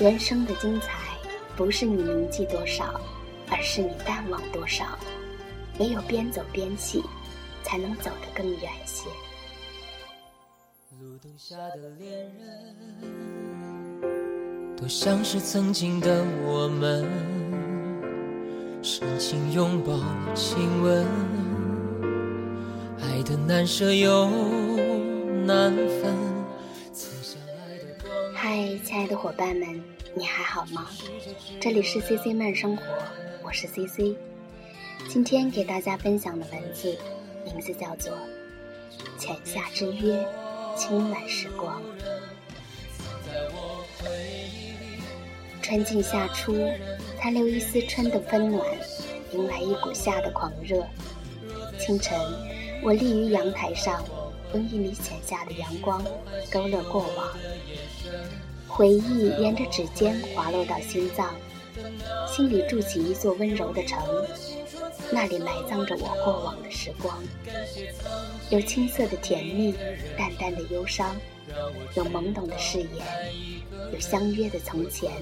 人生的精彩，不是你铭记多少，而是你淡忘多少。唯有边走边记，才能走得更远些。路灯下的恋人，多像是曾经的我们，深情拥抱，亲吻，爱的难舍又难分。嗨，亲爱的伙伴们，你还好吗？这里是 CC 慢生活，我是 CC。今天给大家分享的文字，名字叫做《浅夏之约，清暖时光》。春尽夏初，残留一丝春的温暖，迎来一股夏的狂热。清晨，我立于阳台上，用一缕浅夏的阳光勾勒过往，回忆沿着指尖滑落到心脏，心里筑起一座温柔的城。那里埋葬着我过往的时光，有青涩的甜蜜，淡淡的忧伤，有懵懂的誓言，有相约的从前，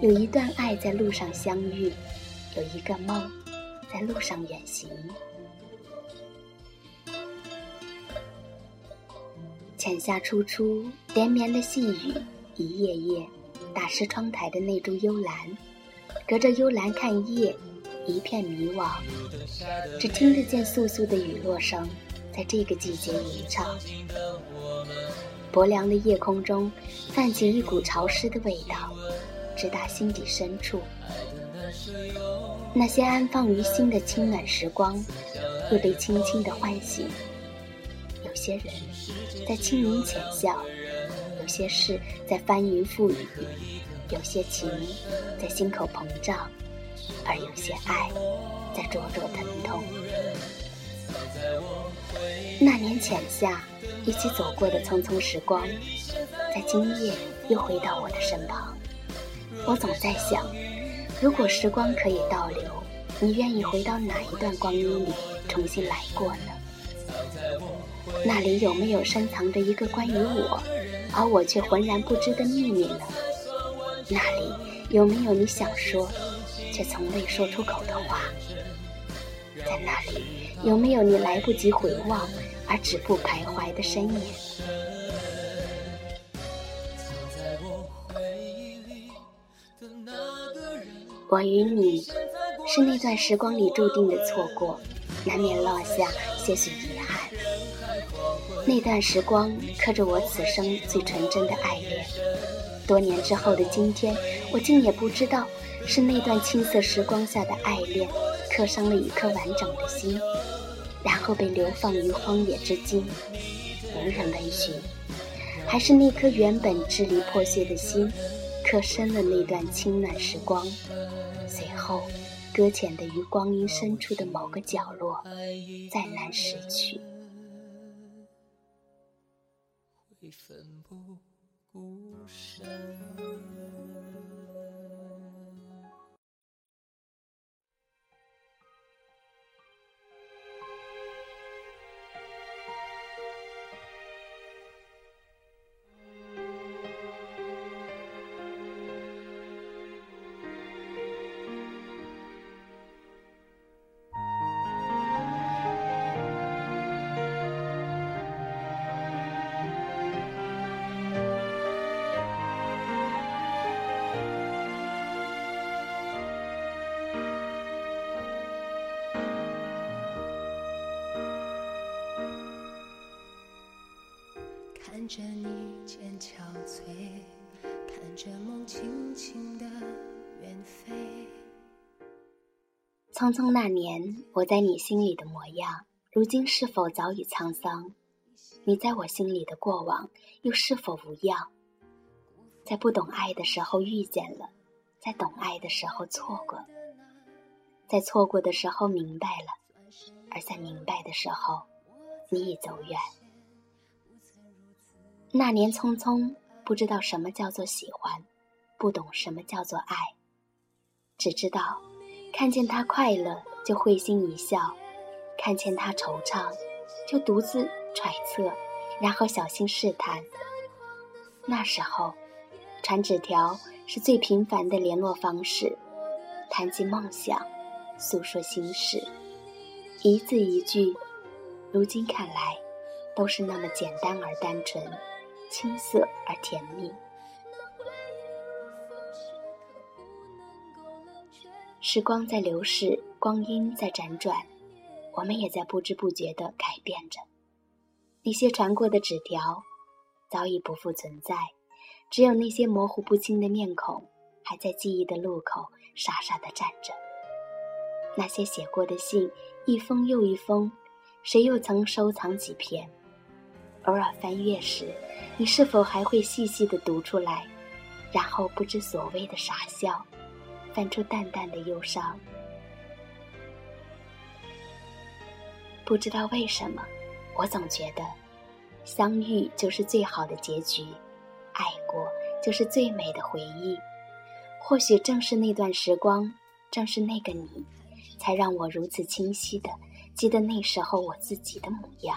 有一段爱在路上相遇，有一个梦在路上远行。浅夏初初，连绵的细雨，一夜夜打湿窗台的那株幽兰，隔着幽兰看夜。一片迷惘，只听得见簌簌的雨落声，在这个季节吟唱。薄凉的夜空中，泛起一股潮湿的味道，直达心底深处。那些安放于心的清暖时光，又被轻轻的唤醒。有些人，在轻吟浅笑；有些事，在翻云覆雨；有些情，在心口膨胀。而有些爱在灼灼疼痛。那年浅夏，一起走过的匆匆时光，在今夜又回到我的身旁。我总在想，如果时光可以倒流，你愿意回到哪一段光阴里重新来过呢？那里有没有深藏着一个关于我，而我却浑然不知的秘密呢？那里有没有你想说？却从未说出口的话，在那里有没有你来不及回望而止步徘徊的身影？我与你是那段时光里注定的错过，难免落下些许遗。那段时光刻着我此生最纯真的爱恋。多年之后的今天，我竟也不知道。是那段青涩时光下的爱恋，刻伤了一颗完整的心，然后被流放于荒野之今，无人问询；还是那颗原本支离破碎的心，刻深了那段清暖时光，随后搁浅的于光阴深处的某个角落，再难拾取。奋不顾身。着你渐憔悴，看着梦轻轻的远飞。匆匆那年，我在你心里的模样，如今是否早已沧桑？你在我心里的过往，又是否无恙？在不懂爱的时候遇见了，在懂爱的时候错过，在错过的时候明白了，而在明白的时候，你已走远。那年匆匆，不知道什么叫做喜欢，不懂什么叫做爱，只知道看见他快乐就会心一笑，看见他惆怅就独自揣测，然后小心试探。那时候，传纸条是最平凡的联络方式，谈及梦想，诉说心事，一字一句，如今看来，都是那么简单而单纯，青涩而甜蜜。时光在流逝，光阴在辗转，我们也在不知不觉地改变着。那些传过的纸条，早已不复存在，只有那些模糊不清的面孔，还在记忆的路口傻傻地站着。那些写过的信，一封又一封，谁又曾收藏几篇？偶尔翻阅时，你是否还会细细的读出来，然后不知所谓的傻笑？泛出淡淡的忧伤，不知道为什么，我总觉得，相遇就是最好的结局，爱过就是最美的回忆。或许正是那段时光，正是那个你，才让我如此清晰的记得那时候我自己的模样，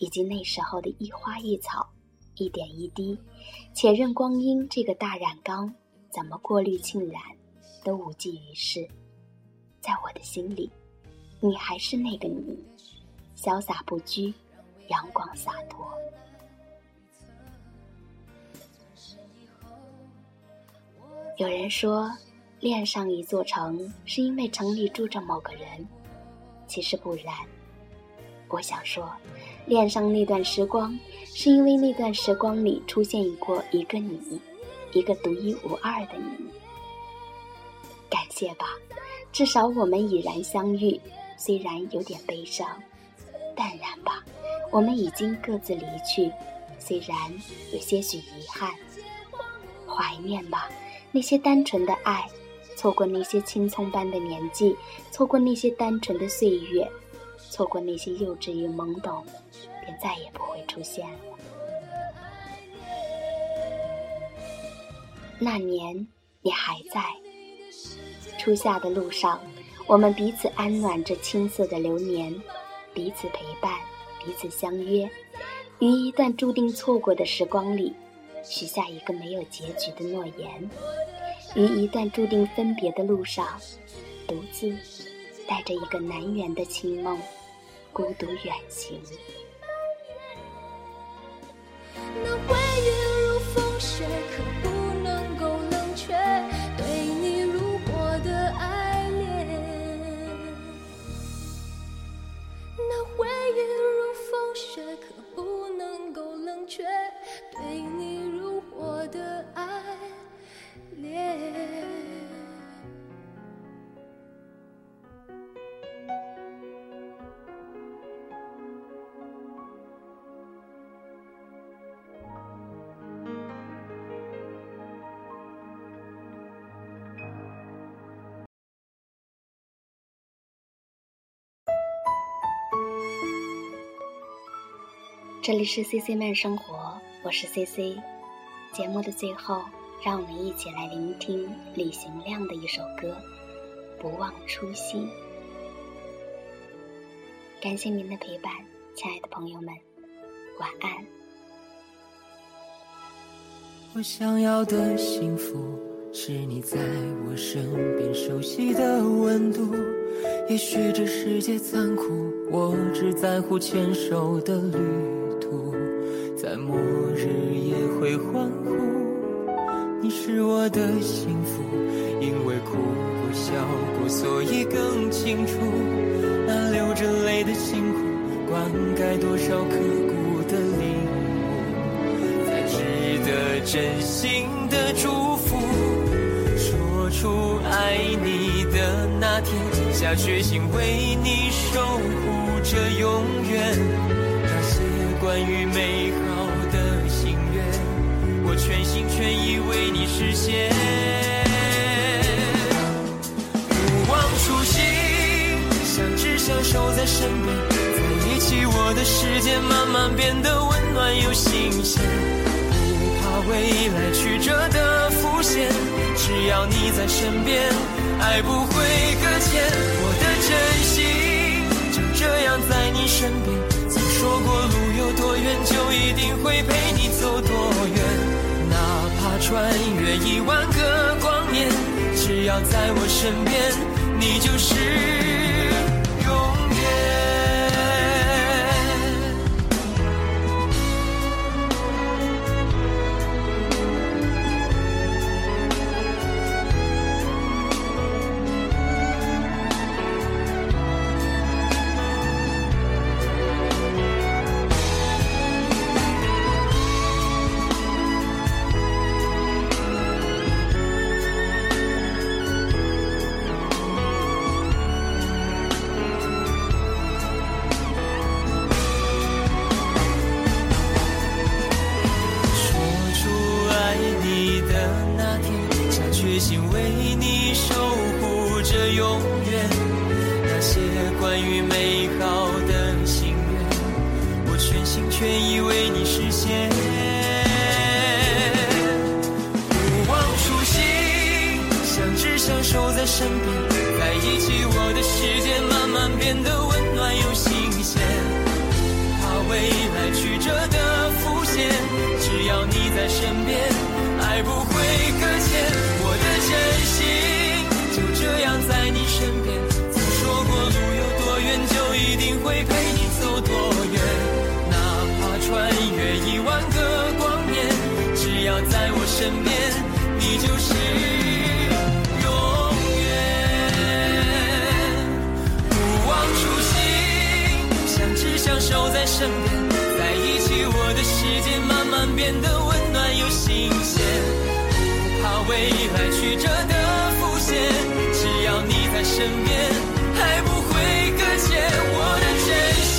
以及那时候的一花一草，一点一滴，且任光阴这个大染缸。怎么过滤浸染，都无济于事。在我的心里，你还是那个你，潇洒不拘，阳光洒脱。有人说，恋上一座城，是因为城里住着某个人。其实不然，我想说，恋上那段时光，是因为那段时光里出现过一个你。一个独一无二的你，感谢吧，至少我们已然相遇，虽然有点悲伤；淡然吧，我们已经各自离去，虽然有些许遗憾；怀念吧，那些单纯的爱，错过那些青葱般的年纪，错过那些单纯的岁月，错过那些幼稚与懵懂，便再也不会出现了。那年你还在，初夏的路上，我们彼此安暖着青涩的流年，彼此陪伴，彼此相约，于一段注定错过的时光里，许下一个没有结局的诺言；于一段注定分别的路上，独自带着一个难圆的清梦，孤独远行。这里是 C C 慢生活，我是 C C。节目的最后，让我们一起来聆听李行亮的一首歌《不忘初心》。感谢您的陪伴，亲爱的朋友们，晚安。我想要的幸福，是你在我身边熟悉的温度。也许这世界残酷，我只在乎牵手的旅。在末日也会欢呼，你是我的幸福，因为哭过笑过，所以更清楚那流着泪的辛苦，灌溉多少刻骨的领悟，才值得真心的祝福。说出爱你的那天，下决心为你守护着永远。关于美好的心愿，我全心全意为你实现。不忘初心，相知相守在身边，在一起，我的世界慢慢变得温暖又新鲜。不怕未来曲折的浮现，只要你在身边，爱不会搁浅。我的真心就这样在你身边。有多远，就一定会陪你走多远。哪怕穿越一万个光年，只要在我身边，你就是身边，在一起，我的世界慢慢变得温暖又新鲜。怕未来曲折的浮现，只要你在身边，爱不会搁浅。我的真心就这样在你身边，曾说过路有多远，就一定会陪你走多远。哪怕穿越一万个光年，只要在我身边，曲折的浮现，只要你在身边，还不会搁浅。我的真心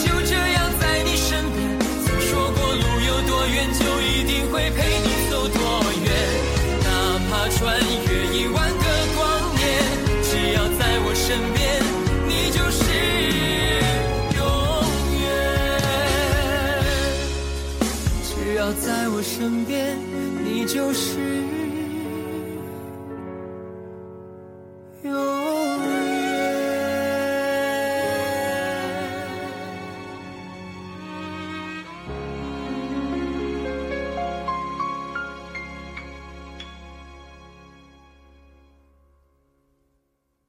就这样在你身边，曾说过路有多远，就一定会陪你走多远。哪怕穿越一万个光年，只要在我身边，你就是永远。只要在我身边，你就是。